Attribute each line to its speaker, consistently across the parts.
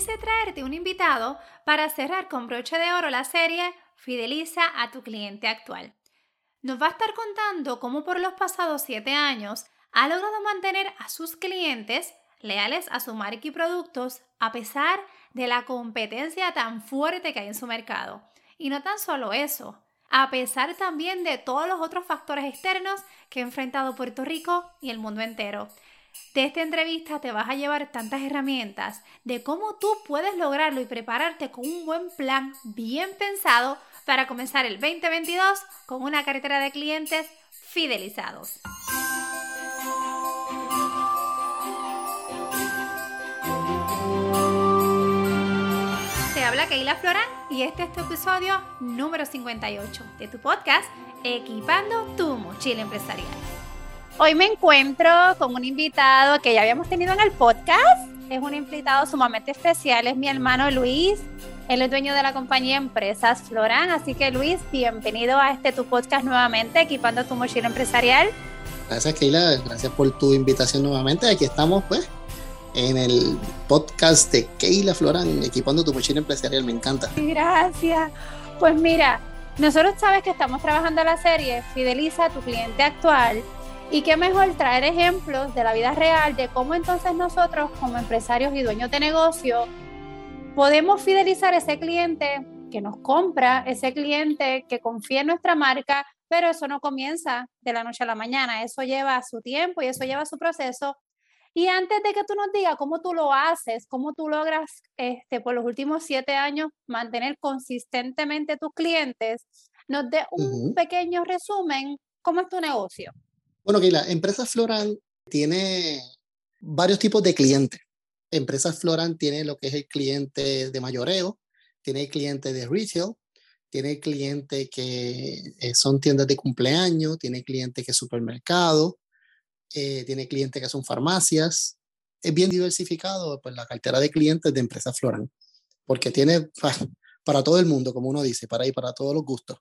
Speaker 1: quise traerte un invitado para cerrar con broche de oro la serie Fideliza a tu cliente actual. Nos va a estar contando cómo por los pasados siete años ha logrado mantener a sus clientes leales a su marca y productos a pesar de la competencia tan fuerte que hay en su mercado. Y no tan solo eso, a pesar también de todos los otros factores externos que ha enfrentado Puerto Rico y el mundo entero. De esta entrevista te vas a llevar tantas herramientas de cómo tú puedes lograrlo y prepararte con un buen plan bien pensado para comenzar el 2022 con una cartera de clientes fidelizados. Te habla Keila Florán y este es tu episodio número 58 de tu podcast Equipando tu mochila empresarial. Hoy me encuentro con un invitado que ya habíamos tenido en el podcast. Es un invitado sumamente especial, es mi hermano Luis. Él es dueño de la compañía Empresas Florán. Así que Luis, bienvenido a este tu podcast nuevamente, equipando tu mochila empresarial.
Speaker 2: Gracias, Keila. Gracias por tu invitación nuevamente. Aquí estamos, pues, en el podcast de Keila Florán, equipando tu mochila empresarial. Me encanta.
Speaker 1: Gracias. Pues mira, nosotros sabes que estamos trabajando la serie Fideliza a tu cliente actual y qué mejor traer ejemplos de la vida real de cómo entonces nosotros como empresarios y dueños de negocio podemos fidelizar a ese cliente que nos compra, ese cliente que confía en nuestra marca, pero eso no comienza de la noche a la mañana, eso lleva su tiempo y eso lleva su proceso. Y antes de que tú nos digas cómo tú lo haces, cómo tú logras este, por los últimos siete años mantener consistentemente tus clientes, nos dé un pequeño resumen, ¿cómo es tu negocio?
Speaker 2: Bueno, que la empresa Floran tiene varios tipos de clientes. Empresa Floran tiene lo que es el cliente de mayoreo, tiene cliente de retail, tiene el cliente que eh, son tiendas de cumpleaños, tiene cliente que es supermercado, eh, tiene cliente que son farmacias. Es bien diversificado pues, la cartera de clientes de empresa Floran, porque tiene para todo el mundo, como uno dice, para ir para todos los gustos.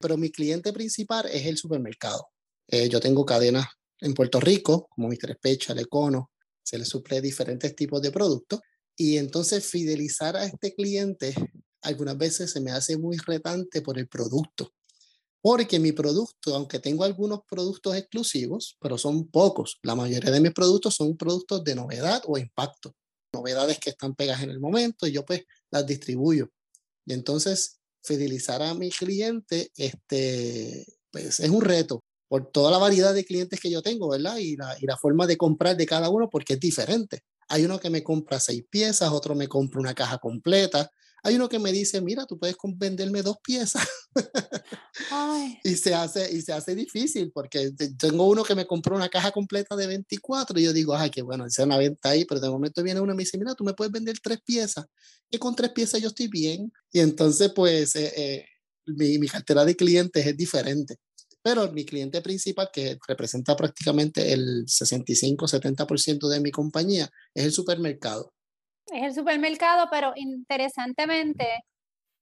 Speaker 2: Pero mi cliente principal es el supermercado. Eh, yo tengo cadenas en Puerto Rico, como Mr. Special, Econo, se le suple diferentes tipos de productos. Y entonces fidelizar a este cliente algunas veces se me hace muy retante por el producto. Porque mi producto, aunque tengo algunos productos exclusivos, pero son pocos, la mayoría de mis productos son productos de novedad o impacto. Novedades que están pegadas en el momento y yo pues las distribuyo. Y entonces fidelizar a mi cliente este, pues, es un reto por toda la variedad de clientes que yo tengo, ¿verdad? Y la, y la forma de comprar de cada uno porque es diferente. Hay uno que me compra seis piezas, otro me compra una caja completa. Hay uno que me dice, mira, tú puedes venderme dos piezas. y, se hace, y se hace difícil porque tengo uno que me compró una caja completa de 24 y yo digo, ay, qué bueno, es una venta ahí, pero de momento viene uno y me dice, mira, tú me puedes vender tres piezas. Y con tres piezas yo estoy bien. Y entonces, pues, eh, eh, mi, mi cartera de clientes es diferente. Pero mi cliente principal, que representa prácticamente el 65-70% de mi compañía, es el supermercado.
Speaker 1: Es el supermercado, pero interesantemente,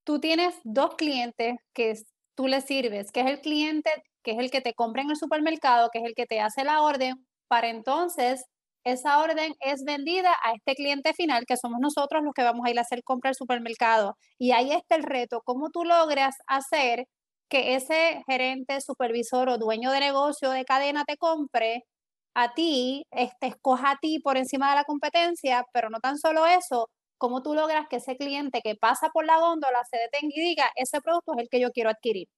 Speaker 1: tú tienes dos clientes que tú le sirves, que es el cliente que es el que te compra en el supermercado, que es el que te hace la orden, para entonces esa orden es vendida a este cliente final, que somos nosotros los que vamos a ir a hacer compra al supermercado. Y ahí está el reto, cómo tú logras hacer que ese gerente, supervisor o dueño de negocio de cadena te compre a ti, este, escoja a ti por encima de la competencia, pero no tan solo eso, cómo tú logras que ese cliente que pasa por la góndola se detenga y diga, ese producto es el que yo quiero adquirir.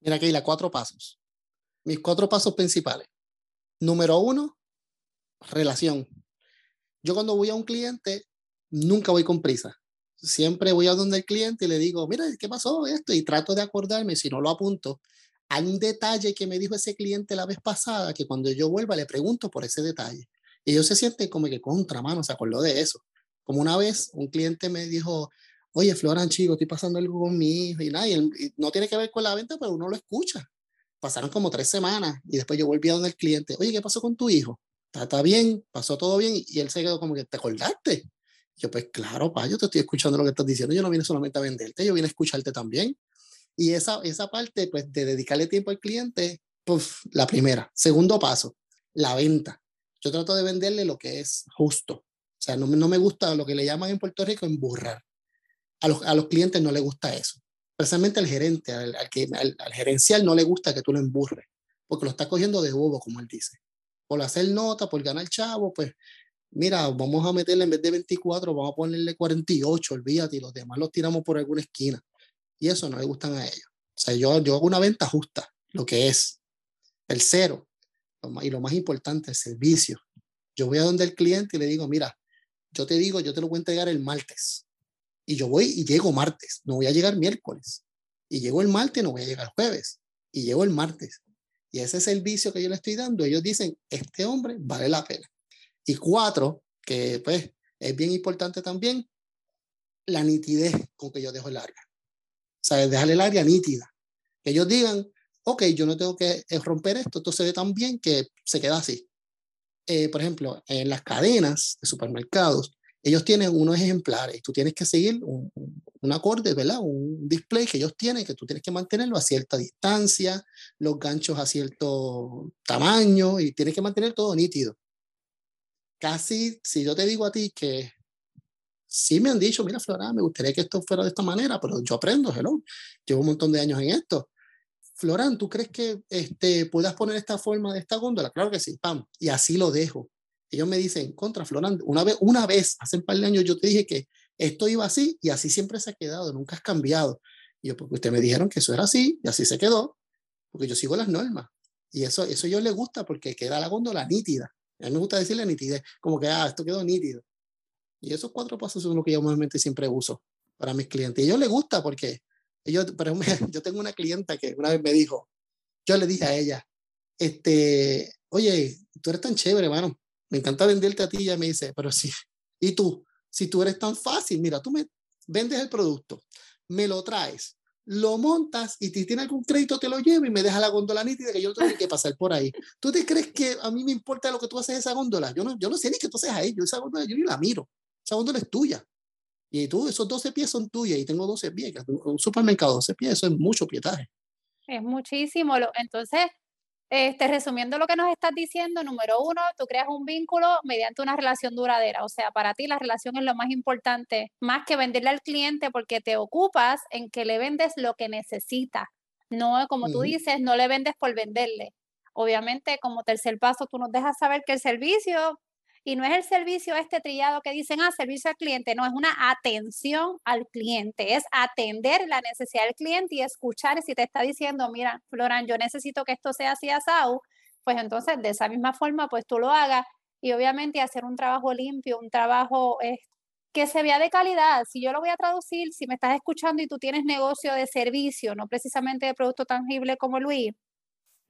Speaker 2: Mira, Keila, cuatro pasos. Mis cuatro pasos principales. Número uno, relación. Yo cuando voy a un cliente, nunca voy con prisa siempre voy a donde el cliente y le digo, mira, ¿qué pasó esto? Y trato de acordarme, si no lo apunto. Hay un detalle que me dijo ese cliente la vez pasada, que cuando yo vuelva le pregunto por ese detalle. Y ellos se sienten como que contra mano, se acordó de eso. Como una vez un cliente me dijo, oye, Floran, chico, estoy pasando algo con mi hijo y nada, y, no tiene que ver con la venta, pero uno lo escucha. Pasaron como tres semanas y después yo volví a donde el cliente, oye, ¿qué pasó con tu hijo? ¿Está, está bien? ¿Pasó todo bien? Y él se quedó como que, ¿te acordaste? Yo, pues claro, pa, yo te estoy escuchando lo que estás diciendo, yo no vine solamente a venderte, yo vine a escucharte también. Y esa, esa parte, pues, de dedicarle tiempo al cliente, pues, la primera. Segundo paso, la venta. Yo trato de venderle lo que es justo. O sea, no, no me gusta lo que le llaman en Puerto Rico emburrar. A los, a los clientes no les gusta eso. Precisamente al gerente, al, que, al, gerencial no le gusta que tú lo emburres, porque lo está cogiendo de bobo, como él dice. Por hacer nota, por ganar chavo, pues mira, vamos a meterle en vez de 24, vamos a ponerle 48, olvídate, y los demás los tiramos por alguna esquina. Y eso no le gustan a ellos. O sea, yo, yo hago una venta justa, lo que es el cero. Y lo más importante, el servicio. Yo voy a donde el cliente y le digo, mira, yo te digo, yo te lo voy a entregar el martes. Y yo voy y llego martes, no voy a llegar miércoles. Y llego el martes, no voy a llegar jueves. Y llego el martes. Y ese servicio que yo le estoy dando, ellos dicen, este hombre vale la pena. Y cuatro, que pues es bien importante también, la nitidez con que yo dejo el área. O sea, dejar el área nítida. Que ellos digan, ok, yo no tengo que eh, romper esto, esto se ve tan bien que se queda así. Eh, por ejemplo, en las cadenas de supermercados, ellos tienen unos ejemplares tú tienes que seguir un, un, acorde, ¿verdad? Un display que ellos tienen, que tú tienes que mantenerlo a cierta distancia, los ganchos a cierto tamaño y tienes que mantener todo nítido. Casi, si yo te digo a ti que sí me han dicho, mira, Flora, me gustaría que esto fuera de esta manera, pero yo aprendo, hello, llevo un montón de años en esto. Florán, ¿tú crees que este, puedas poner esta forma de esta góndola? Claro que sí, pam, y así lo dejo. Ellos me dicen, contra Florán, una vez, una vez, hace un par de años yo te dije que esto iba así y así siempre se ha quedado, nunca has cambiado. Y yo, porque ustedes me dijeron que eso era así y así se quedó, porque yo sigo las normas. Y eso, eso a ellos les gusta porque queda la góndola nítida. A mí me gusta decirle nitidez, como que, ah, esto quedó nítido. Y esos cuatro pasos son los que yo normalmente siempre uso para mis clientes. Y a ellos les gusta porque yo, pero yo tengo una clienta que una vez me dijo, yo le dije a ella, este, oye, tú eres tan chévere, hermano, me encanta venderte a ti. Y ella me dice, pero sí, ¿y tú? Si tú eres tan fácil, mira, tú me vendes el producto, me lo traes, lo montas y si tiene algún crédito te lo llevo y me deja la góndola nítida que yo no tengo que pasar por ahí. ¿Tú te crees que a mí me importa lo que tú haces esa góndola? Yo no, yo no sé ni que tú haces ahí, yo esa góndola yo ni la miro, esa góndola es tuya. Y tú, esos 12 pies son tuyas y tengo 12 pies. Un supermercado, 12 pies, eso es mucho pietaje.
Speaker 1: Es muchísimo. Entonces, este, resumiendo lo que nos estás diciendo, número uno, tú creas un vínculo mediante una relación duradera. O sea, para ti la relación es lo más importante, más que venderle al cliente porque te ocupas en que le vendes lo que necesita. No, como tú dices, no le vendes por venderle. Obviamente, como tercer paso, tú nos dejas saber que el servicio y no es el servicio este trillado que dicen, ah, servicio al cliente, no, es una atención al cliente, es atender la necesidad del cliente y escuchar si te está diciendo, mira, Floran, yo necesito que esto sea así asado, pues entonces de esa misma forma, pues tú lo hagas y obviamente hacer un trabajo limpio, un trabajo eh, que se vea de calidad. Si yo lo voy a traducir, si me estás escuchando y tú tienes negocio de servicio, no precisamente de producto tangible como Luis,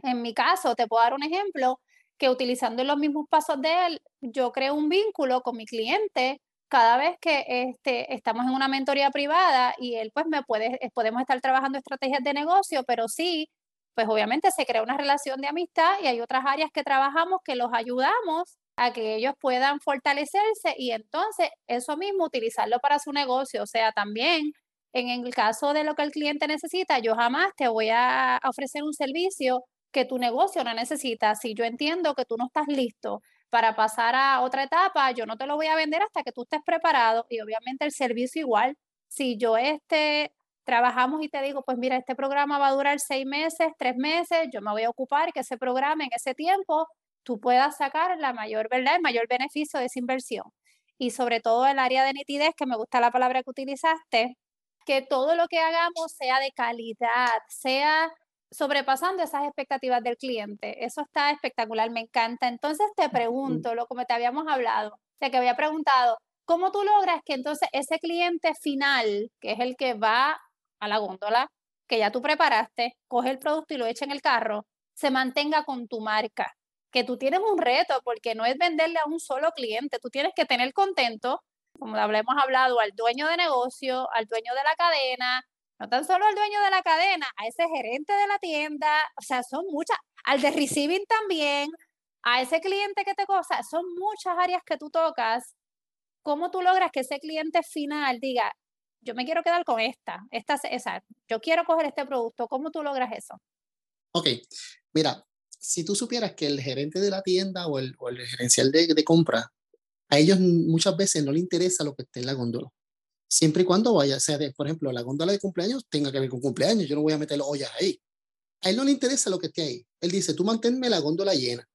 Speaker 1: en mi caso, te puedo dar un ejemplo que utilizando los mismos pasos de él, yo creo un vínculo con mi cliente cada vez que este, estamos en una mentoría privada y él pues me puede, eh, podemos estar trabajando estrategias de negocio, pero sí, pues obviamente se crea una relación de amistad y hay otras áreas que trabajamos que los ayudamos a que ellos puedan fortalecerse y entonces eso mismo utilizarlo para su negocio. O sea, también en el caso de lo que el cliente necesita, yo jamás te voy a ofrecer un servicio que tu negocio no necesita. Si yo entiendo que tú no estás listo para pasar a otra etapa, yo no te lo voy a vender hasta que tú estés preparado y obviamente el servicio igual. Si yo este trabajamos y te digo, pues mira, este programa va a durar seis meses, tres meses, yo me voy a ocupar que ese programa en ese tiempo tú puedas sacar la mayor, ¿verdad? El mayor beneficio de esa inversión. Y sobre todo el área de nitidez, que me gusta la palabra que utilizaste, que todo lo que hagamos sea de calidad, sea sobrepasando esas expectativas del cliente. Eso está espectacular, me encanta. Entonces te pregunto, lo como te habíamos hablado, de que había preguntado, ¿cómo tú logras que entonces ese cliente final, que es el que va a la góndola, que ya tú preparaste, coge el producto y lo echa en el carro, se mantenga con tu marca? Que tú tienes un reto, porque no es venderle a un solo cliente, tú tienes que tener contento, como hemos hablado, al dueño de negocio, al dueño de la cadena, no tan solo al dueño de la cadena, a ese gerente de la tienda, o sea, son muchas, al de receiving también, a ese cliente que te cosa, son muchas áreas que tú tocas. ¿Cómo tú logras que ese cliente final diga, yo me quiero quedar con esta, esta, esa, yo quiero coger este producto? ¿Cómo tú logras eso?
Speaker 2: Ok, mira, si tú supieras que el gerente de la tienda o el, o el gerencial de, de compra a ellos muchas veces no les interesa lo que esté en la góndola. Siempre y cuando vaya, sea de, por ejemplo, la góndola de cumpleaños tenga que ver con cumpleaños, yo no voy a meter ollas ahí. A él no le interesa lo que esté ahí. Él dice, tú manténme la góndola llena.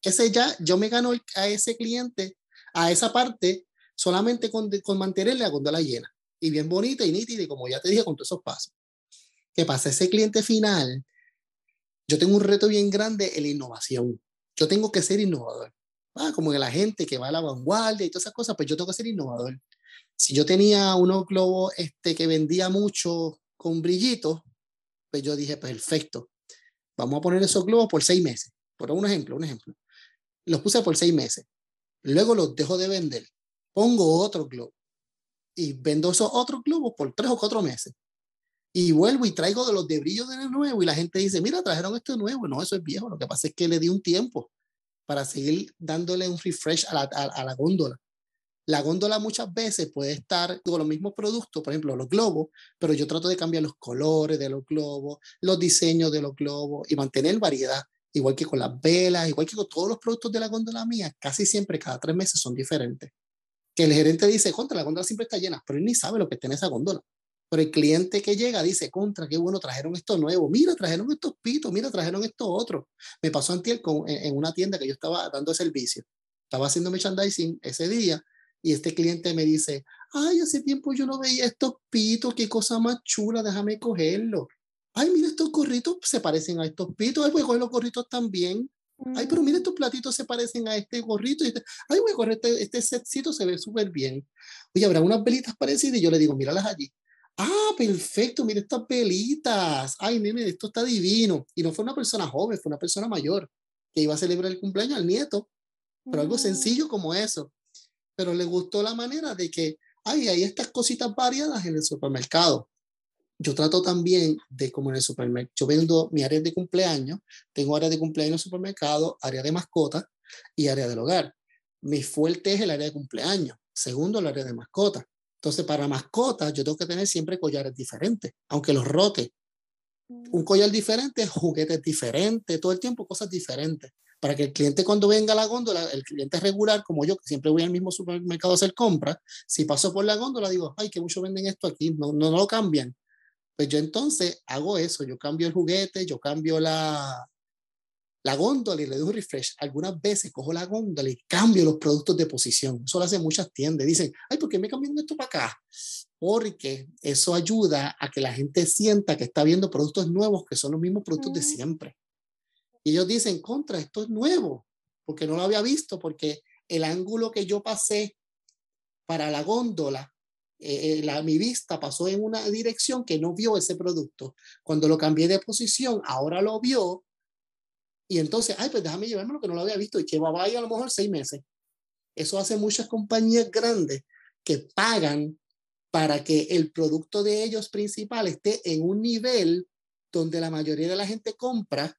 Speaker 2: Ese ya, yo me gano a ese cliente, a esa parte, solamente con, con mantener la góndola llena. Y bien bonita y nítida, y como ya te dije, con todos esos pasos. ¿Qué pasa? Ese cliente final, yo tengo un reto bien grande en la innovación. Yo tengo que ser innovador. Ah, como la gente que va a la vanguardia y todas esas cosas, pues yo tengo que ser innovador. Si yo tenía unos globos este, que vendía mucho con brillitos, pues yo dije, perfecto, vamos a poner esos globos por seis meses. Por un ejemplo, un ejemplo. Los puse por seis meses. Luego los dejo de vender. Pongo otro globo. Y vendo esos otros globos por tres o cuatro meses. Y vuelvo y traigo de los de brillo de nuevo. Y la gente dice, mira, trajeron esto nuevo. No, eso es viejo. Lo que pasa es que le di un tiempo para seguir dándole un refresh a la, a la góndola. La góndola muchas veces puede estar con los mismos productos, por ejemplo, los globos, pero yo trato de cambiar los colores de los globos, los diseños de los globos y mantener variedad, igual que con las velas, igual que con todos los productos de la góndola mía, casi siempre, cada tres meses son diferentes. Que el gerente dice, contra, la góndola siempre está llena, pero él ni sabe lo que tiene esa góndola. Pero el cliente que llega dice, contra, qué bueno, trajeron esto nuevo, mira, trajeron estos pitos, mira, trajeron esto otro. Me pasó antier con, en, en una tienda que yo estaba dando servicio. Estaba haciendo merchandising ese día y este cliente me dice, ay, hace tiempo yo no veía estos pitos, qué cosa más chula, déjame cogerlo. Ay, mira, estos gorritos se parecen a estos pitos, ay, voy a coger los gorritos también. Ay, pero mira, estos platitos se parecen a este gorrito. Y este, ay, voy a coger este, este setcito, se ve súper bien. Oye, habrá unas velitas parecidas y yo le digo, míralas allí. Ah, perfecto, mira estas velitas. Ay, nene, esto está divino. Y no fue una persona joven, fue una persona mayor que iba a celebrar el cumpleaños al nieto. Pero algo sencillo como eso pero le gustó la manera de que ay, hay estas cositas variadas en el supermercado. Yo trato también de, como en el supermercado, yo vendo mi área de cumpleaños, tengo área de cumpleaños en el supermercado, área de mascota y área del hogar. Mi fuerte es el área de cumpleaños, segundo el área de mascota. Entonces, para mascotas, yo tengo que tener siempre collares diferentes, aunque los rote. Un collar diferente, juguetes diferentes, todo el tiempo cosas diferentes para que el cliente cuando venga a la góndola, el cliente regular como yo, que siempre voy al mismo supermercado a hacer compras, si paso por la góndola digo, ay, que mucho venden esto aquí, no, no, lo cambian. Pues yo entonces hago eso, yo cambio el juguete, yo cambio la, la góndola y le doy un refresh. Algunas veces cojo la góndola y cambio los productos de posición. Eso lo hacen muchas tiendas. Dicen, ay, ¿por qué me cambian esto para acá? Porque eso ayuda a que la gente sienta que está viendo productos nuevos que son los mismos productos de siempre. Y ellos dicen, contra, esto es nuevo, porque no lo había visto, porque el ángulo que yo pasé para la góndola, eh, eh, la, mi vista pasó en una dirección que no vio ese producto. Cuando lo cambié de posición, ahora lo vio. Y entonces, ay, pues déjame llevarme lo que no lo había visto y que va a ir a lo mejor seis meses. Eso hace muchas compañías grandes que pagan para que el producto de ellos principal esté en un nivel donde la mayoría de la gente compra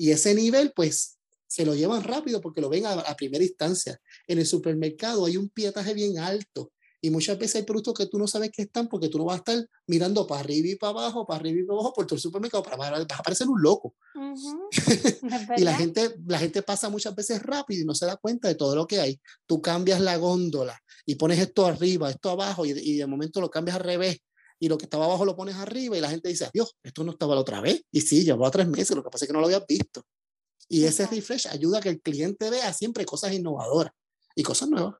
Speaker 2: y ese nivel, pues, se lo llevan rápido porque lo ven a, primera instancia. En el supermercado hay un pietaje bien alto y muchas veces hay productos que tú no sabes que están porque tú no vas a estar mirando para arriba y para abajo, para arriba y para abajo por todo el supermercado, para, vas a parecer un loco. y la gente, la gente pasa muchas veces rápido y no se da cuenta de todo lo que hay. Tú cambias la góndola y pones esto arriba, esto abajo y, y de momento lo cambias al revés y lo que estaba abajo lo pones arriba y la gente dice, Dios, esto no estaba la otra vez. Y sí, llevaba tres meses, lo que pasa es que no lo habías visto. Y ese refresh ayuda a que el cliente vea siempre cosas innovadoras y cosas nuevas.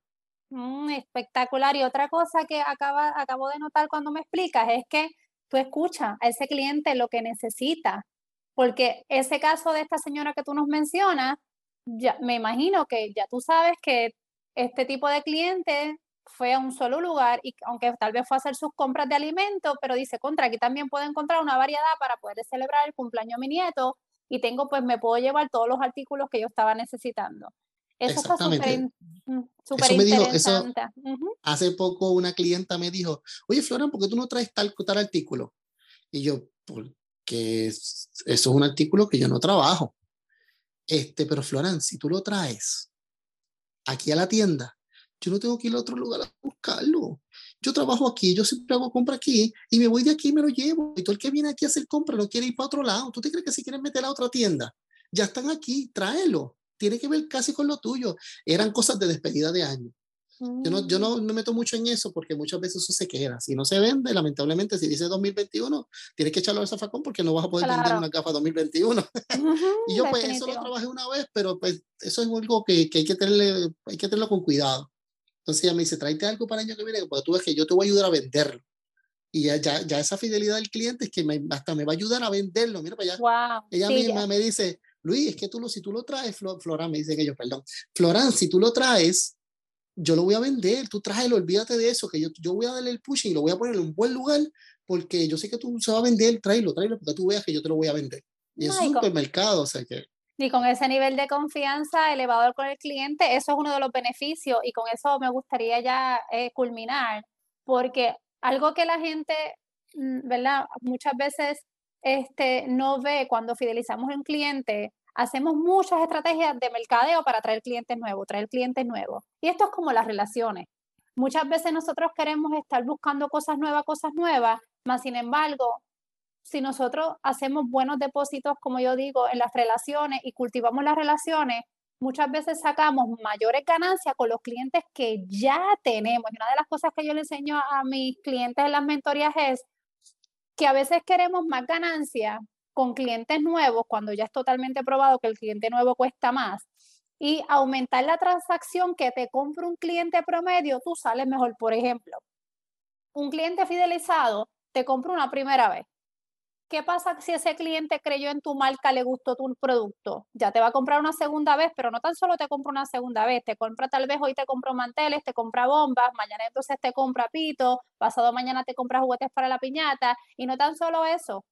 Speaker 1: Mm, espectacular. Y otra cosa que acaba, acabo de notar cuando me explicas es que tú escuchas a ese cliente lo que necesita. Porque ese caso de esta señora que tú nos mencionas, ya, me imagino que ya tú sabes que este tipo de cliente fue a un solo lugar y aunque tal vez fue a hacer sus compras de alimentos, pero dice, contra, aquí también puedo encontrar una variedad para poder celebrar el cumpleaños de mi nieto y tengo, pues me puedo llevar todos los artículos que yo estaba necesitando. Eso fue súper interesante.
Speaker 2: Hace poco una clienta me dijo, oye Florian, ¿por qué tú no traes tal, tal artículo? Y yo, porque eso es un artículo que yo no trabajo. Este, pero Florian, si tú lo traes aquí a la tienda, yo no tengo que ir a otro lugar a buscarlo. Yo trabajo aquí, yo siempre hago compra aquí y me voy de aquí y me lo llevo. Y todo el que viene aquí a hacer compra no quiere ir para otro lado. ¿Tú te crees que si quieren meter a otra tienda? Ya están aquí, tráelo. Tiene que ver casi con lo tuyo. Eran cosas de despedida de año. Yo, no, yo no me meto mucho en eso porque muchas veces eso se queda. Si no se vende, lamentablemente, si dice 2021, tienes que echarlo al zafacón porque no vas a poder vender una gafa 2021. y yo pues eso lo trabajé una vez, pero pues eso es algo que, que hay, que tenerle, hay que tenerlo con cuidado. Entonces ella me dice, tráete algo para el año que viene, porque tú ves que yo te voy a ayudar a venderlo. Y ya, ya, ya esa fidelidad del cliente es que me, hasta me va a ayudar a venderlo. Mira para allá. Ella misma me dice, Luis, es que tú lo, si tú lo traes, Florán, me dicen ellos, perdón, Florán, si tú lo traes, yo lo voy a vender, tú tráelo, olvídate de eso, que yo, yo voy a darle el pushing y lo voy a poner en un buen lugar, porque yo sé que tú se va a vender, tráelo, tráelo, porque tú veas que yo te lo voy a vender. Y es un supermercado, o sea que...
Speaker 1: Y con ese nivel de confianza elevado con el cliente, eso es uno de los beneficios y con eso me gustaría ya eh, culminar, porque algo que la gente, mm, ¿verdad? Muchas veces este, no ve cuando fidelizamos a un cliente, hacemos muchas estrategias de mercadeo para traer clientes nuevos, traer clientes nuevos. Y esto es como las relaciones. Muchas veces nosotros queremos estar buscando cosas nuevas, cosas nuevas, más sin embargo, si nosotros hacemos buenos depósitos, como yo digo, en las relaciones y cultivamos las relaciones, muchas veces sacamos mayores ganancias con los clientes que ya tenemos. Y una de las cosas que yo le enseño a mis clientes en las mentorías es que a veces queremos más ganancias con clientes nuevos cuando ya es totalmente probado que el cliente nuevo cuesta más y aumentar la transacción que te compra un cliente promedio, tú sales mejor. Por ejemplo, un cliente fidelizado te compra una primera vez ¿Qué pasa si ese cliente creyó en tu marca, le gustó tu producto? Ya te va a comprar una segunda vez, pero no tan solo te compra una segunda vez, te compra tal vez hoy te compra manteles, te compra bombas, mañana entonces te compra pito, pasado mañana te compra juguetes para la piñata, y no tan solo eso.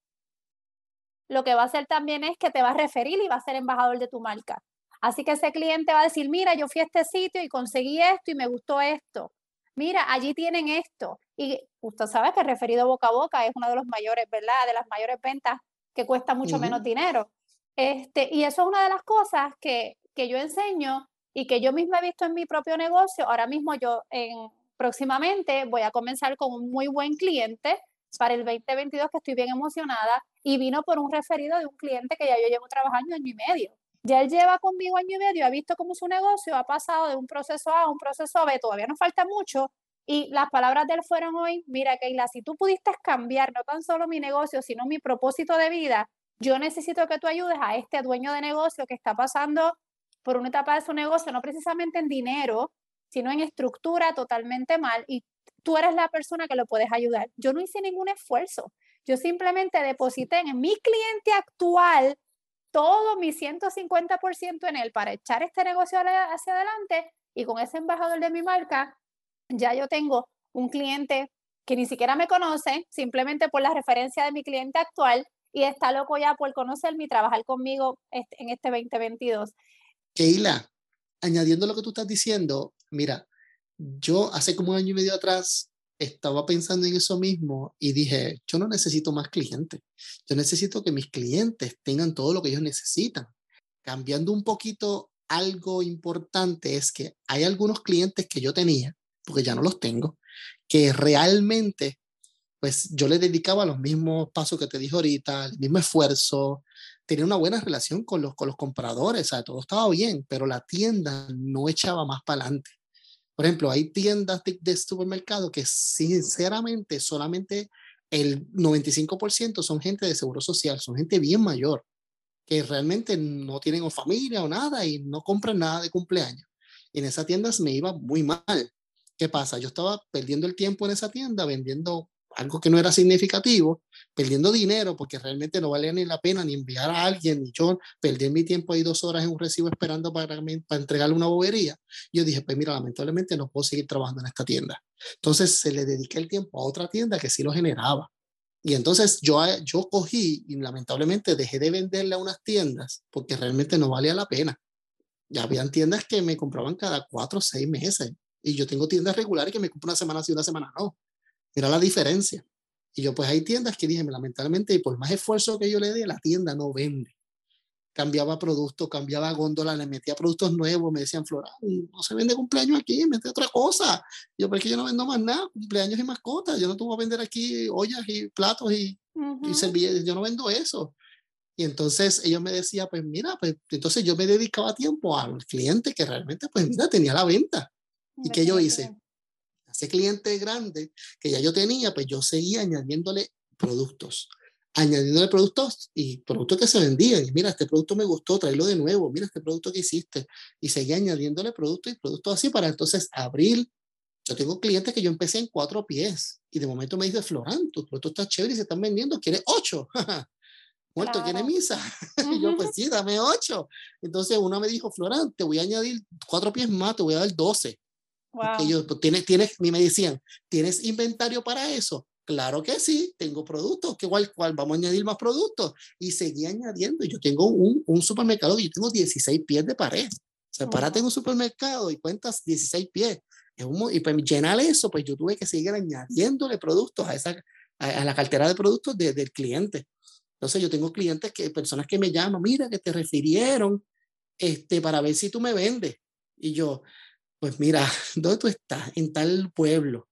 Speaker 1: Lo que va a hacer también es que te va a referir y va a ser embajador de tu marca. Así que ese cliente va a decir, mira, yo fui a este sitio y conseguí esto y me gustó esto mira, allí tienen esto. Y usted sabe que el referido boca a boca es uno de los mayores, ¿verdad? De las mayores ventas que cuesta mucho menos dinero. Este, y eso es una de las cosas que, que yo enseño y que yo misma he visto en mi propio negocio. Ahora mismo yo en, próximamente voy a comenzar con un muy buen cliente para el 2022 que estoy bien emocionada y vino por un referido de un cliente que ya yo llevo trabajando año y medio. Ya él lleva conmigo año y medio, ha visto cómo su negocio ha pasado de un proceso A a un proceso B, todavía nos falta mucho. Y las palabras de él fueron hoy, mira Keila, si tú pudiste cambiar no tan solo mi negocio, sino mi propósito de vida, yo necesito que tú ayudes a este dueño de negocio que está pasando por una etapa de su negocio, no precisamente en dinero, sino en estructura totalmente mal y tú eres la persona que lo puedes ayudar. Yo no hice ningún esfuerzo. Yo simplemente deposité en mi cliente actual todo mi 150% en él para echar este negocio hacia adelante y con ese embajador de mi marca, ya yo tengo un cliente que ni siquiera me conoce, simplemente por la referencia de mi cliente actual y está loco ya por conocerme y trabajar conmigo en este 2022.
Speaker 2: Keila, añadiendo lo que tú estás diciendo, mira, yo hace como un año y medio atrás estaba pensando en eso mismo y dije, yo no necesito más clientes, yo necesito que mis clientes tengan todo lo que ellos necesitan. Cambiando un poquito, algo importante es que hay algunos clientes que yo tenía, porque ya no los tengo, que realmente, pues yo les dedicaba los mismos pasos que te dije ahorita, el mismo esfuerzo, tenía una buena relación con los, con los compradores, o sea, todo estaba bien, pero la tienda no echaba más para adelante. Por ejemplo, hay tiendas de, supermercado que sinceramente solamente el 95% son gente de seguro social, son gente bien mayor, que realmente no tienen o familia o nada y no compran nada de cumpleaños. Y en esa tienda me iba muy mal. ¿Qué pasa? Yo estaba perdiendo el tiempo en esa tienda vendiendo algo que no era significativo, perdiendo dinero porque realmente no valía ni la pena ni enviar a alguien, ni yo perdí mi tiempo ahí dos horas en un recibo esperando para, para entregarle una bobería. Yo dije, pues mira, lamentablemente no puedo seguir trabajando en esta tienda. Entonces se le dediqué el tiempo a otra tienda que sí lo generaba. Y entonces yo, yo cogí y lamentablemente dejé de venderle a unas tiendas porque realmente no valía la pena. Ya habían tiendas que me compraban cada cuatro o seis meses. Y yo tengo tiendas regulares que me compran una semana sí, una semana no. Mira la diferencia. Y yo, pues hay tiendas que dije, lamentablemente, y por más esfuerzo que yo le dé, la tienda no vende. Cambiaba productos, cambiaba góndola, le metía productos nuevos, me decían, Flora, no se vende cumpleaños aquí, mete otra cosa. yo, porque yo no vendo más nada, cumpleaños y mascotas, yo no tengo a vender aquí ollas y platos y, y servilletas, yo no vendo eso. Y entonces ellos me decían, pues mira, pues entonces yo me dedicaba tiempo al cliente que realmente, pues mira, tenía la venta. ¿Y qué yo hice? ese cliente grande que ya yo tenía, pues yo seguía añadiéndole productos, añadiéndole productos y productos que se vendían. Y mira, este producto me gustó, tráelo de nuevo, mira este producto que hiciste. Y seguía añadiéndole productos y productos así para entonces abrir. Yo tengo clientes que yo empecé en cuatro pies y de momento me dice, Florán, tu producto está chévere y se están vendiendo, ¿quieres ocho? Muerto, ¿quiere misa? y yo, pues sí, dame ocho. Entonces uno me dijo, Florán, te voy a añadir cuatro pies más, te voy a dar doce. Wow. pues, ¿tienes, tienes, y me decían, ¿tienes inventario para eso? Claro que sí, tengo productos, que igual, cual, vamos a añadir más productos. Y seguí añadiendo. Yo tengo un, un supermercado que yo tengo 16 pies de pared. O sea, para tengo un supermercado y cuentas 16 pies. Es un, y para pues, llenar eso, pues yo tuve que seguir añadiéndole productos a, esa, a, la cartera de productos de, del cliente. Entonces yo tengo clientes que, personas que me llaman, mira, que te refirieron este, para ver si tú me vendes. Y yo, pues mira, ¿dónde tú estás? En tal pueblo.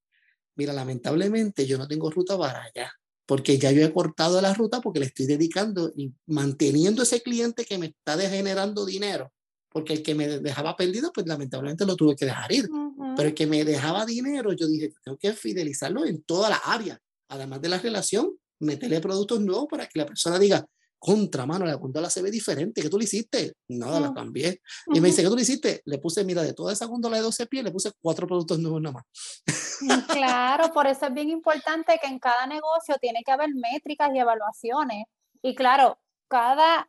Speaker 2: Mira, lamentablemente yo no tengo ruta para allá, porque ya yo he cortado la ruta porque le estoy dedicando y manteniendo ese cliente que me está generando dinero, porque el que me dejaba perdido, pues lamentablemente lo tuve que dejar ir. Pero el que me dejaba dinero, yo dije, tengo que fidelizarlo en toda la área, además de la relación, meterle productos nuevos para que la persona diga, contra, mano, la góndola se ve diferente. ¿Qué tú le hiciste? Nada, la cambié. Y me dice, ¿qué tú le hiciste? Le puse, mira, de toda esa góndola de 12 pies, le puse cuatro productos nuevos nada más.
Speaker 1: Mm, claro, por eso es bien importante que en cada negocio tiene que haber métricas y evaluaciones. Y claro, cada,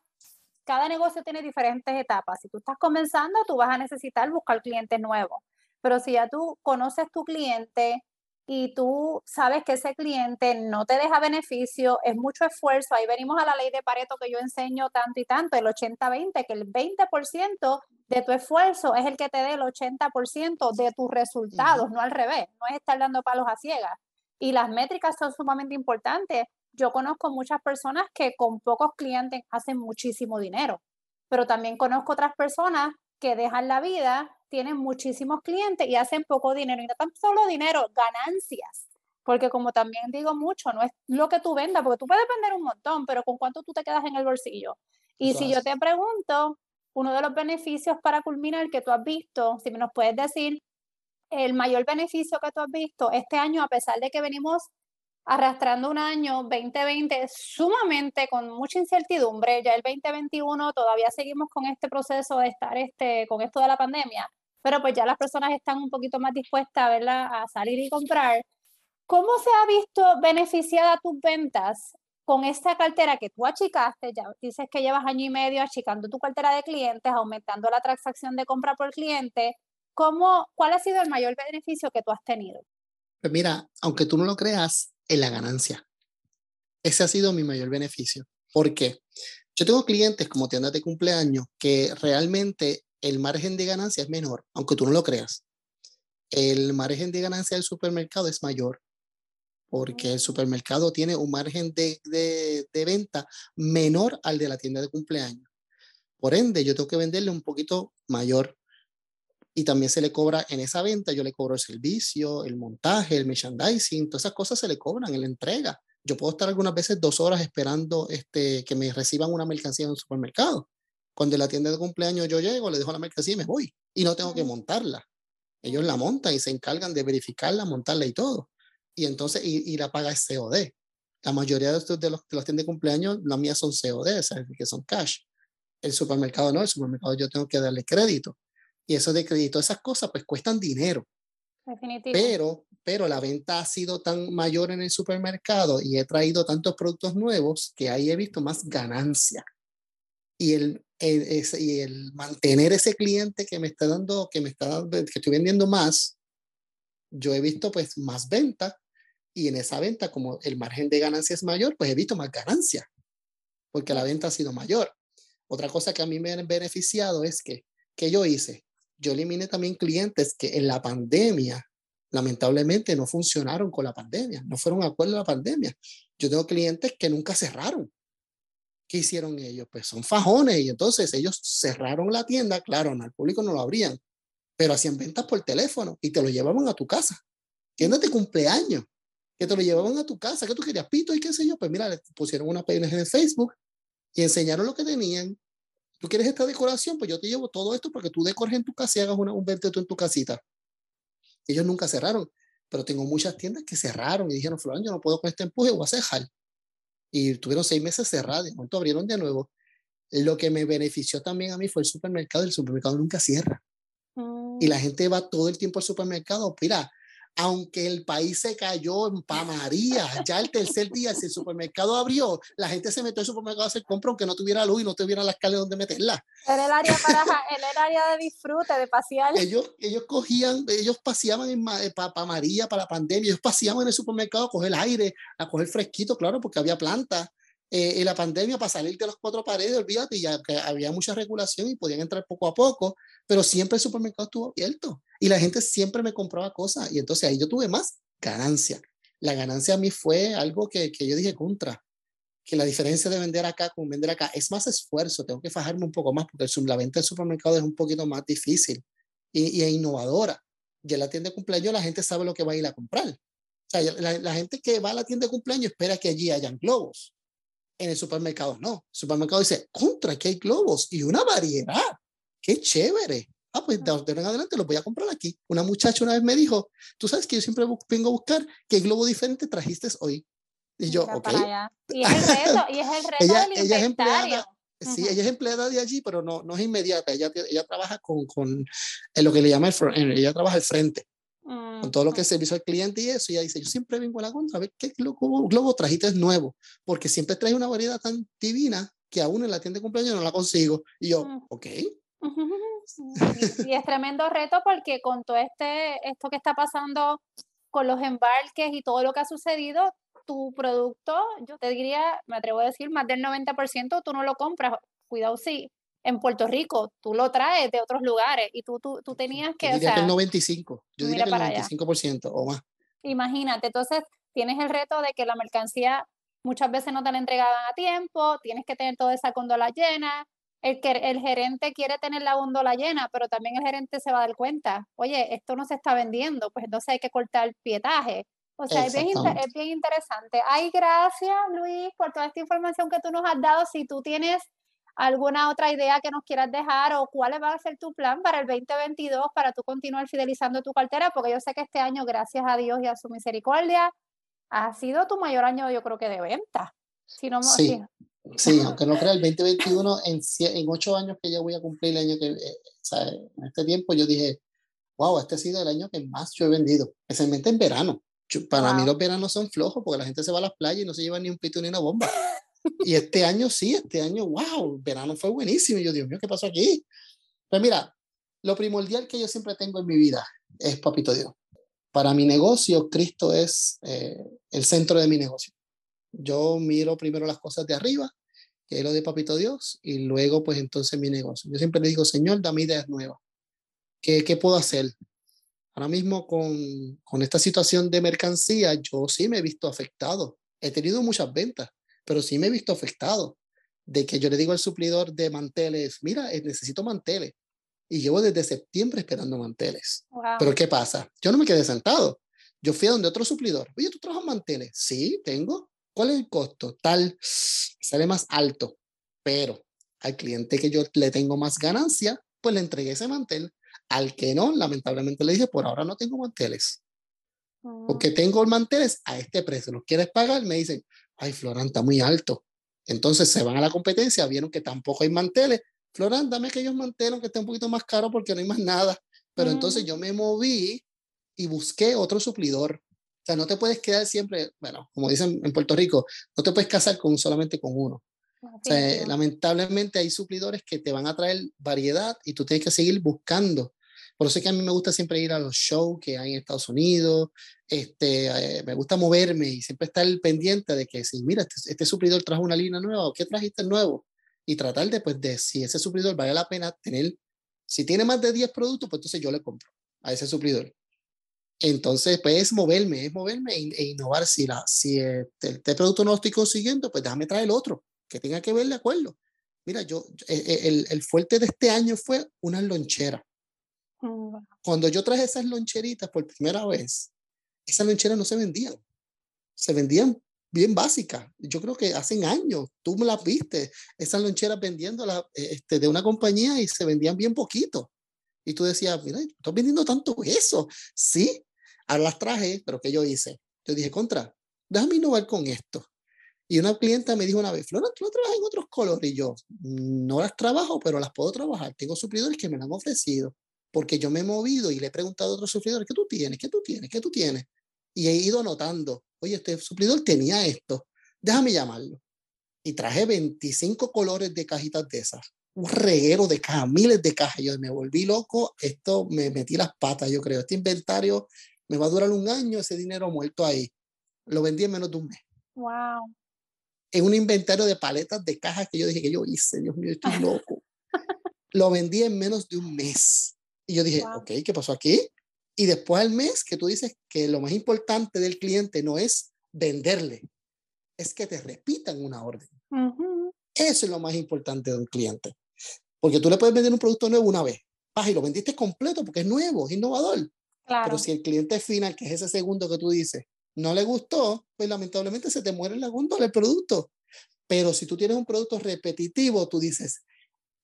Speaker 1: cada negocio tiene diferentes etapas. Si tú estás comenzando, tú vas a necesitar buscar clientes nuevos. Pero si ya tú conoces tu cliente, y tú sabes que ese cliente no te deja beneficio, es mucho esfuerzo. Ahí venimos a la ley de Pareto que yo enseño tanto y tanto, el 80-20, que el 20% de tu esfuerzo es el que te dé el 80% de tus resultados, no al revés, no es estar dando palos a ciegas. Y las métricas son sumamente importantes. Yo conozco muchas personas que con pocos clientes hacen muchísimo dinero, pero también conozco otras personas que dejan la vida tienen muchísimos clientes y hacen poco dinero. Y no tan solo dinero, ganancias. Porque como también digo mucho, no es lo que tú vendas, porque tú puedes vender un montón, pero con cuánto tú te quedas en el bolsillo. Y si yo te pregunto, uno de los beneficios para culminar que tú has visto, si me nos puedes decir el mayor beneficio que tú has visto este año, a pesar de que venimos arrastrando un año 2020 sumamente con mucha incertidumbre, ya el 2021 todavía seguimos con este proceso de estar este, con esto de la pandemia, pero pues ya las personas están un poquito más dispuestas ¿verdad? a salir y comprar. ¿Cómo se ha visto beneficiada tus ventas con esta cartera que tú achicaste? Ya dices que llevas año y medio achicando tu cartera de clientes, aumentando la transacción de compra por cliente. ¿Cómo, ¿Cuál ha sido el mayor beneficio que tú has tenido?
Speaker 2: Pues mira, aunque tú no lo creas, en la ganancia. Ese ha sido mi mayor beneficio. ¿Por qué? Yo tengo clientes como tiendas de cumpleaños que realmente el margen de ganancia es menor, aunque tú no lo creas. El margen de ganancia del supermercado es mayor porque el supermercado tiene un margen de, de, venta menor al de la tienda de cumpleaños. Por ende, yo tengo que venderle un poquito mayor. Y también se le cobra en esa venta, yo le cobro el servicio, el montaje, el merchandising, todas esas cosas se le cobran en la entrega. Yo puedo estar algunas veces dos horas esperando este, que me reciban una mercancía en un supermercado. Cuando en la tienda de cumpleaños yo llego, le dejo la mercancía y me voy. Y no tengo que montarla. Ellos la montan y se encargan de verificarla, montarla y todo. Y entonces, y, y la paga es COD. La mayoría de, estos, de, los, de las tiendas de cumpleaños, las mías son COD, o sea, que son cash. El supermercado no, el supermercado yo tengo que darle crédito. Y eso de crédito, esas cosas, pues cuestan dinero. Pero, pero la venta ha sido tan mayor en el supermercado y he traído tantos productos nuevos que ahí he visto más ganancia. Y el, el, y el mantener ese cliente que me está dando, que me está que estoy vendiendo más, yo he visto pues más venta y en esa venta como el margen de ganancia es mayor, pues he visto más ganancia porque la venta ha sido mayor. Otra cosa que a mí me ha beneficiado es que, que yo hice, yo eliminé también clientes que en la pandemia, lamentablemente, no funcionaron con la pandemia, no fueron acuerdo a la pandemia. Yo tengo clientes que nunca cerraron. ¿Qué hicieron ellos? Pues son fajones y entonces ellos cerraron la tienda, claro, al público no lo abrían, pero hacían ventas por teléfono y te lo llevaban a tu casa. Tiendas de cumpleaños, que te lo llevaban a tu casa, que tú querías pito y qué sé yo, pues mira, le pusieron una página en Facebook y enseñaron lo que tenían tú quieres esta decoración, pues yo te llevo todo esto para que tú decores en tu casa y hagas una, un verte tú en tu casita. Ellos nunca cerraron, pero tengo muchas tiendas que cerraron y dijeron, Florán, yo no puedo con este empuje, voy a cerrar. Y tuvieron seis meses cerrados, de momento abrieron de nuevo. Lo que me benefició también a mí fue el supermercado, el supermercado nunca cierra. Y la mm. gente va todo el tiempo al supermercado. Mira, aunque el país se cayó en Pamaría, ya el tercer día, si el supermercado abrió, la gente se metió al supermercado a hacer compra aunque no tuviera luz y no tuviera las calles donde meterla.
Speaker 1: Era el área, para, el área de disfrute, de pasear.
Speaker 2: Ellos, ellos cogían, ellos paseaban en eh, para María, para la pandemia, ellos paseaban en el supermercado a coger aire, a coger fresquito, claro, porque había plantas. Eh, en la pandemia, para salir de las cuatro paredes, olvídate, ya que había mucha regulación y podían entrar poco a poco, pero siempre el supermercado estuvo abierto y la gente siempre me compraba cosas y entonces ahí yo tuve más ganancia. La ganancia a mí fue algo que, que yo dije contra, que la diferencia de vender acá con vender acá es más esfuerzo, tengo que fajarme un poco más porque la venta del supermercado es un poquito más difícil y, es innovadora. Y en la tienda de cumpleaños la gente sabe lo que va a ir a comprar. O sea, la, la gente que va a la tienda de cumpleaños espera que allí hayan globos. En el supermercado no. El supermercado dice, contra, aquí hay globos y una variedad. ¡Qué chévere! Ah, pues de ahora en adelante los voy a comprar aquí. Una muchacha una vez me dijo, tú sabes que yo siempre vengo a buscar qué globo diferente trajiste hoy. Y yo, ok.
Speaker 1: Y es el reto, y es el reto ella, del ella es empleada,
Speaker 2: Sí, ella es empleada de allí, pero no, no es inmediata. Ella, ella trabaja con, con lo que le llama el ella trabaja al frente, con todo lo que es servicio al cliente y eso. Y ella dice, yo siempre vengo a la contra a ver qué globo, globo trajiste nuevo, porque siempre trae una variedad tan divina que aún en la tienda de cumpleaños no la consigo. Y yo, ok.
Speaker 1: Y, es tremendo reto porque con todo este, esto que está pasando con los embarques y todo lo que ha sucedido, tu producto, yo te diría, me atrevo a decir, más del 90% tú no lo compras. Cuidado, sí, en Puerto Rico, tú lo traes de otros lugares y tú, tú, tú tenías que...
Speaker 2: Yo diría que el 95, yo diría que el 95% o más.
Speaker 1: Imagínate, entonces tienes el reto de que la mercancía muchas veces no te la entregaban a tiempo, tienes que tener toda esa condola llena, el, que, el gerente quiere tener la góndola llena, pero también el gerente se va a dar cuenta, oye, esto no se está vendiendo, pues entonces hay que cortar el pietaje. O sea, es bien, es bien interesante. Ay, gracias Luis por toda esta información que tú nos has dado. Si tú tienes alguna otra idea que nos quieras dejar o cuál va a ser tu plan para el 2022 para tú continuar fidelizando tu cartera, porque yo sé que este año, gracias a Dios y a su misericordia, ha sido tu mayor año, yo creo que de venta. Si no,
Speaker 2: sí. Sí, aunque no crea, el 2021, en, en ocho años que ya voy a cumplir el año que, eh, en este tiempo yo dije, wow, este ha sido el año que más yo he vendido, especialmente en verano. para mí los veranos son flojos porque la gente se va a las playas y no se lleva ni un pito ni una bomba. Y este año sí, este año, wow, verano fue buenísimo. Y yo, Dios mío, ¿qué pasó aquí? Pues mira, lo primordial que yo siempre tengo en mi vida es Papito Dios. Para mi negocio, Cristo es eh, el centro de mi negocio. Yo miro primero las cosas de arriba, que es lo de Papito Dios, y luego pues entonces mi negocio. Yo siempre le digo, Señor, dame ideas nuevas. ¿Qué, qué puedo hacer? Ahora mismo con, con esta situación de mercancía, yo sí me he visto afectado. He tenido muchas ventas, pero sí me he visto afectado. De que yo le digo al suplidor de manteles, mira, eh, necesito manteles. Y llevo desde septiembre esperando manteles. Pero ¿qué pasa? Yo no me quedé sentado. Yo fui a donde otro suplidor. Oye, ¿tú trabajas manteles? Sí, tengo. ¿Cuál es el costo? Tal, sale más alto, pero al cliente que yo le tengo más ganancia, pues le entregué ese mantel. Al que no, lamentablemente le dije, por ahora no tengo manteles. Porque tengo el manteles a este precio. ¿Los quieres pagar? Me dicen, ay, Florán, está muy alto. Entonces se van a la competencia, vieron que tampoco hay manteles. Florán, dame aquellos manteles que estén un poquito más caros porque no hay más nada. Pero entonces yo me moví y busqué otro suplidor sea, no te puedes quedar siempre, bueno, como dicen en Puerto Rico, no te puedes casar con solamente con uno. O sea, lamentablemente hay suplidores que te van a traer variedad y tú tienes que seguir buscando. Por eso es que a mí me gusta siempre ir a los shows que hay en Estados Unidos, este, eh, me gusta moverme y siempre estar pendiente de que si, mira, este, este suplidor trajo una línea nueva o qué trajiste nuevo y tratar de, pues, de si ese suplidor vale la pena tener, si tiene más de 10 productos, pues entonces yo le compro a ese suplidor. Entonces, pues es moverme, es moverme e, e innovar. Si, la, si este, este, producto no lo estoy consiguiendo, pues déjame traer el otro, que tenga que ver de acuerdo. Mira, yo, e, e, el, el fuerte de este año fue una lonchera. Mm, Cuando yo traje esas loncheritas por primera vez, esas loncheras no se vendían. Se vendían bien básicas. Yo creo que hace años, tú me las viste, esas loncheras vendiéndolas este, de una compañía y se vendían bien poquito. Y tú decías, mira, estás vendiendo tanto eso. Sí, ahora las traje, pero ¿qué yo hice? Yo dije, contra, déjame innovar con esto. Y una clienta me dijo una vez, Flora, tú no trabajas en otros colores. Y yo, no las trabajo, pero las puedo trabajar. Tengo suplidores que me las han ofrecido. Porque yo me he movido y le he preguntado a otros suplidores, ¿qué tú tienes? ¿Qué tú tienes? ¿Qué tú tienes? Y he ido notando, oye, este suplidor tenía esto, déjame llamarlo. Y traje 25 colores de cajitas de esas. Un reguero de cajas, miles de cajas. Yo me volví loco, esto me metí las patas, yo creo. Este inventario me va a durar un año, ese dinero muerto ahí. Lo vendí en menos de un mes.
Speaker 1: Wow
Speaker 2: en un inventario de paletas de cajas que yo dije que yo hice, Dios mío, estoy loco. Lo vendí en menos de un mes. Y yo dije, ok, ¿qué pasó aquí? Y después al mes que tú dices que lo más importante del cliente no es venderle, es que te repitan una orden. Eso es lo más importante de un cliente. Porque tú le puedes vender un producto nuevo una vez, y lo vendiste completo porque es nuevo, es innovador. Claro. Pero si el cliente final, que es ese segundo que tú dices, no le gustó, pues lamentablemente se te muere la góndola el producto. Pero si tú tienes un producto repetitivo, tú dices,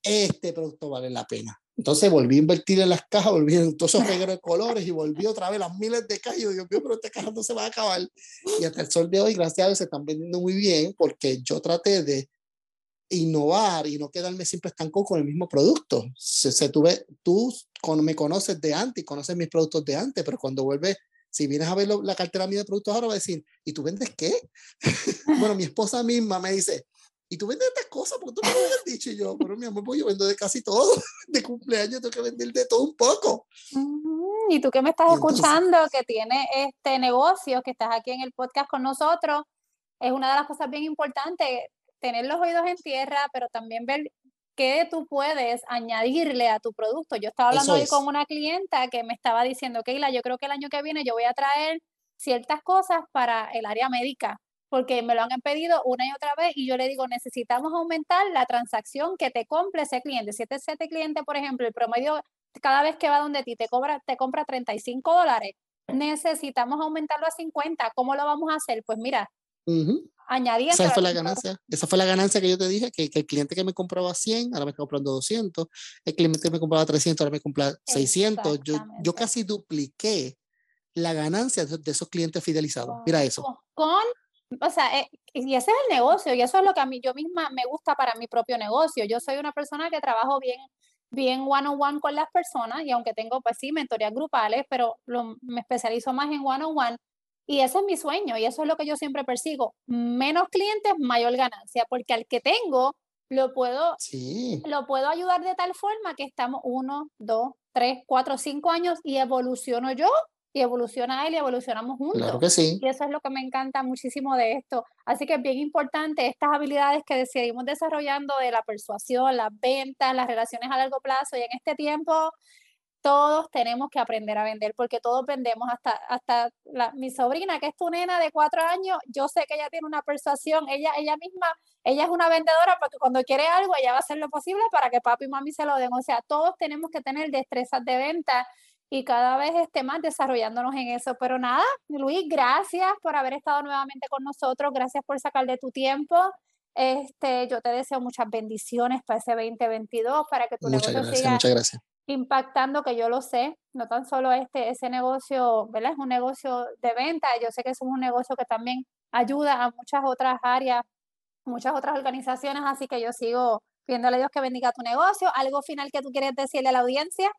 Speaker 2: este producto vale la pena. Entonces volví a invertir en las cajas, volví en todos esos regueros de colores y volví otra vez las miles de cajas. Y yo, Dios mío, pero esta caja no se va a acabar. Y hasta el sol de hoy, gracias a Dios, se están vendiendo muy bien porque yo traté de innovar y no quedarme siempre estancado con el mismo producto. Se, se tuve, tú me conoces de antes y conoces mis productos de antes, pero cuando vuelves si vienes a ver la cartera mía de productos ahora, va a decir, ¿y tú vendes qué? bueno, mi esposa misma me dice, ¿y tú vendes estas cosas? Porque tú me habías dicho. Y yo, pero mi amor, pues yo vendo de casi todo. De cumpleaños tengo que vender de todo un poco.
Speaker 1: Y tú que me estás escuchando, que tiene este negocio, que estás aquí en el podcast con nosotros, es una de las cosas bien importantes, tener los oídos en tierra, pero también ver qué tú puedes añadirle a tu producto. Yo estaba hablando hoy con una clienta que me estaba diciendo, Keila, yo creo que el año que viene yo voy a traer ciertas cosas para el área médica, porque me lo han pedido una y otra vez y yo le digo, necesitamos aumentar la transacción que te compre ese cliente. Si este, este cliente, por ejemplo, el promedio cada vez que va donde ti te, cobra, te compra 35 dólares, necesitamos aumentarlo a 50. ¿Cómo lo vamos a hacer? Pues mira, añadiendo.
Speaker 2: Esa fue la ganancia. Esa fue la ganancia que yo te dije, que, el cliente que me compraba 100, ahora me está comprando 200. El cliente que me compraba 300, ahora me compra 600. Yo, yo casi dupliqué la ganancia de, esos clientes fidelizados. Mira eso.
Speaker 1: Con, o sea, eh, y ese es el negocio, y eso es lo que a mí yo misma me gusta para mi propio negocio. Yo soy una persona que trabajo bien bien one on one con las personas y aunque tengo pues sí mentorías grupales, pero me especializo más en one on one y ese es mi sueño y eso es lo que yo siempre persigo. Menos clientes, mayor ganancia, porque al que tengo lo puedo, lo puedo ayudar de tal forma que estamos uno, dos, tres, cuatro, cinco años y evoluciono yo y evoluciona él y evolucionamos juntos.
Speaker 2: Claro que sí.
Speaker 1: Y eso es lo que me encanta muchísimo de esto. Así que es bien importante estas habilidades que decidimos desarrollando de la persuasión, las ventas, las relaciones a largo plazo y en este tiempo todos tenemos que aprender a vender porque todos vendemos hasta, hasta mi sobrina, que es tu nena de cuatro años, yo sé que ella tiene una persuasión, ella, ella misma, ella es una vendedora porque cuando quiere algo, ella va a hacer lo posible para que papi y mami se lo den. O sea, todos tenemos que tener destrezas de venta y cada vez esté más desarrollándonos en eso. Pero nada, Luis, gracias por haber estado nuevamente con nosotros, gracias por sacar de tu tiempo. Este, yo te deseo muchas bendiciones para ese 2022, para que tu
Speaker 2: muchas negocio muchas gracias
Speaker 1: impactando, que yo lo sé, no tan solo este, ese negocio, ¿verdad? Es un negocio de venta, yo sé que es un negocio que también ayuda a muchas otras áreas, muchas otras organizaciones, así que yo sigo pidiéndole a Dios que bendiga tu negocio. ¿Algo final que tú quieres decirle a la audiencia?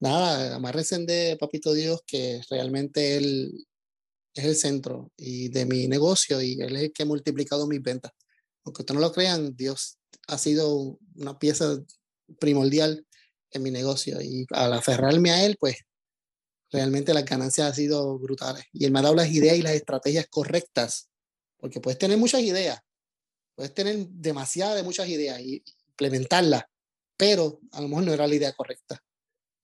Speaker 2: Nada, amarrecen de Papito Dios que realmente Él es el centro y de mi negocio y Él es el que ha multiplicado mis ventas. Aunque ustedes no lo crean, Dios ha sido una pieza primordial en mi negocio y al aferrarme a él, pues realmente las ganancias han sido brutales. Y él me ha dado las ideas y las estrategias correctas, porque puedes tener muchas ideas, puedes tener demasiadas de muchas ideas y implementarlas, pero a lo mejor no era la idea correcta.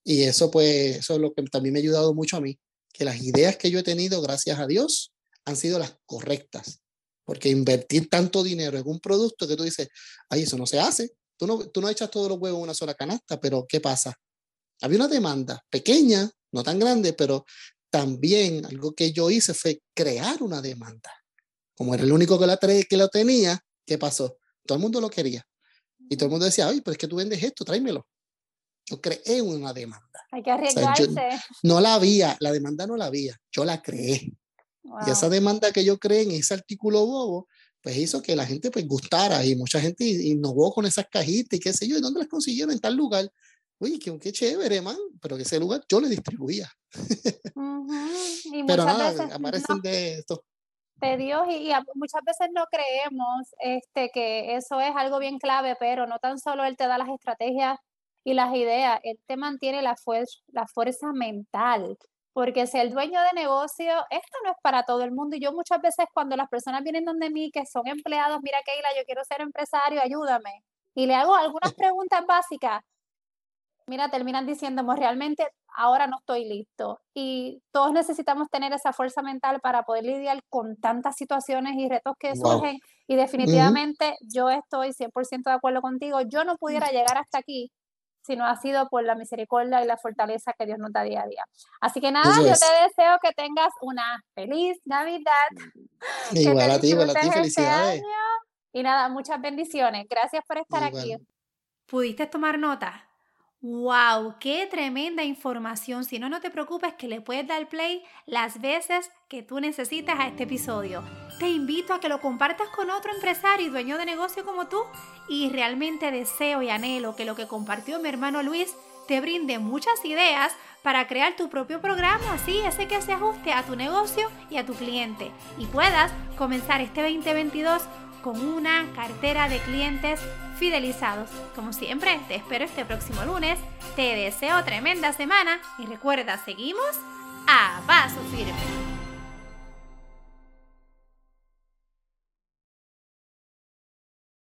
Speaker 2: Y eso pues, eso es lo que también me ha ayudado mucho a mí, que las ideas que yo he tenido, gracias a Dios, han sido las correctas. Porque invertir tanto dinero en un producto que tú dices, ay, eso no se hace, Tú no, tú no echas todos los huevos en una sola canasta, pero ¿qué pasa? Había una demanda pequeña, no tan grande, pero también algo que yo hice fue crear una demanda. Como era el único que la, que lo tenía, ¿qué pasó? Todo el mundo lo quería. Y todo el mundo decía, ay, pero es que tú vendes esto, tráemelo. Yo creé una demanda.
Speaker 3: Hay que arriesgarse.
Speaker 2: no la había, la demanda no la había, yo la creé. Y esa demanda que yo creé en ese artículo bobo, pues hizo que la gente pues gustara y mucha gente innovó con esas cajitas y qué sé yo, ¿y dónde las consiguieron? En tal lugar. Uy, qué, qué chévere, man, pero que ese lugar yo le distribuía. pero nada, aparecen de esto
Speaker 3: de Dios y, muchas veces no creemos este, que eso es algo bien clave, pero no tan solo Él te da las estrategias y las ideas, Él te mantiene la, fuerza la fuerza mental. Porque si el dueño de negocio, esto no es para todo el mundo. Y yo muchas veces cuando las personas vienen donde mí, que son empleados, mira Keila, yo quiero ser empresario, ayúdame. Y le hago algunas preguntas básicas. Mira, terminan diciéndome, realmente ahora no estoy listo. Y todos necesitamos tener esa fuerza mental para poder lidiar con tantas situaciones y retos que surgen. Y definitivamente yo estoy 100% de acuerdo contigo. Yo no pudiera llegar hasta aquí si no ha sido por la misericordia y la fortaleza que Dios nos da día a día. Así que nada, yo te deseo que tengas una feliz Navidad.
Speaker 2: Igual a ti, igual a ti, este felicidades.
Speaker 3: y nada, muchas bendiciones. Gracias por estar aquí.
Speaker 1: ¿Pudiste tomar nota? ¡Wow! ¡Qué tremenda información! Si no, no te preocupes que le puedes dar play las veces que tú necesitas a este episodio. Te invito a que lo compartas con otro empresario y dueño de negocio como tú y realmente deseo y anhelo que lo que compartió mi hermano Luis te brinde muchas ideas para crear tu propio programa, así ese que se ajuste a tu negocio y a tu cliente y puedas comenzar este 2022 con una cartera de clientes fidelizados. Como siempre, te espero este próximo lunes. Te deseo tremenda semana y recuerda, seguimos a paso firme.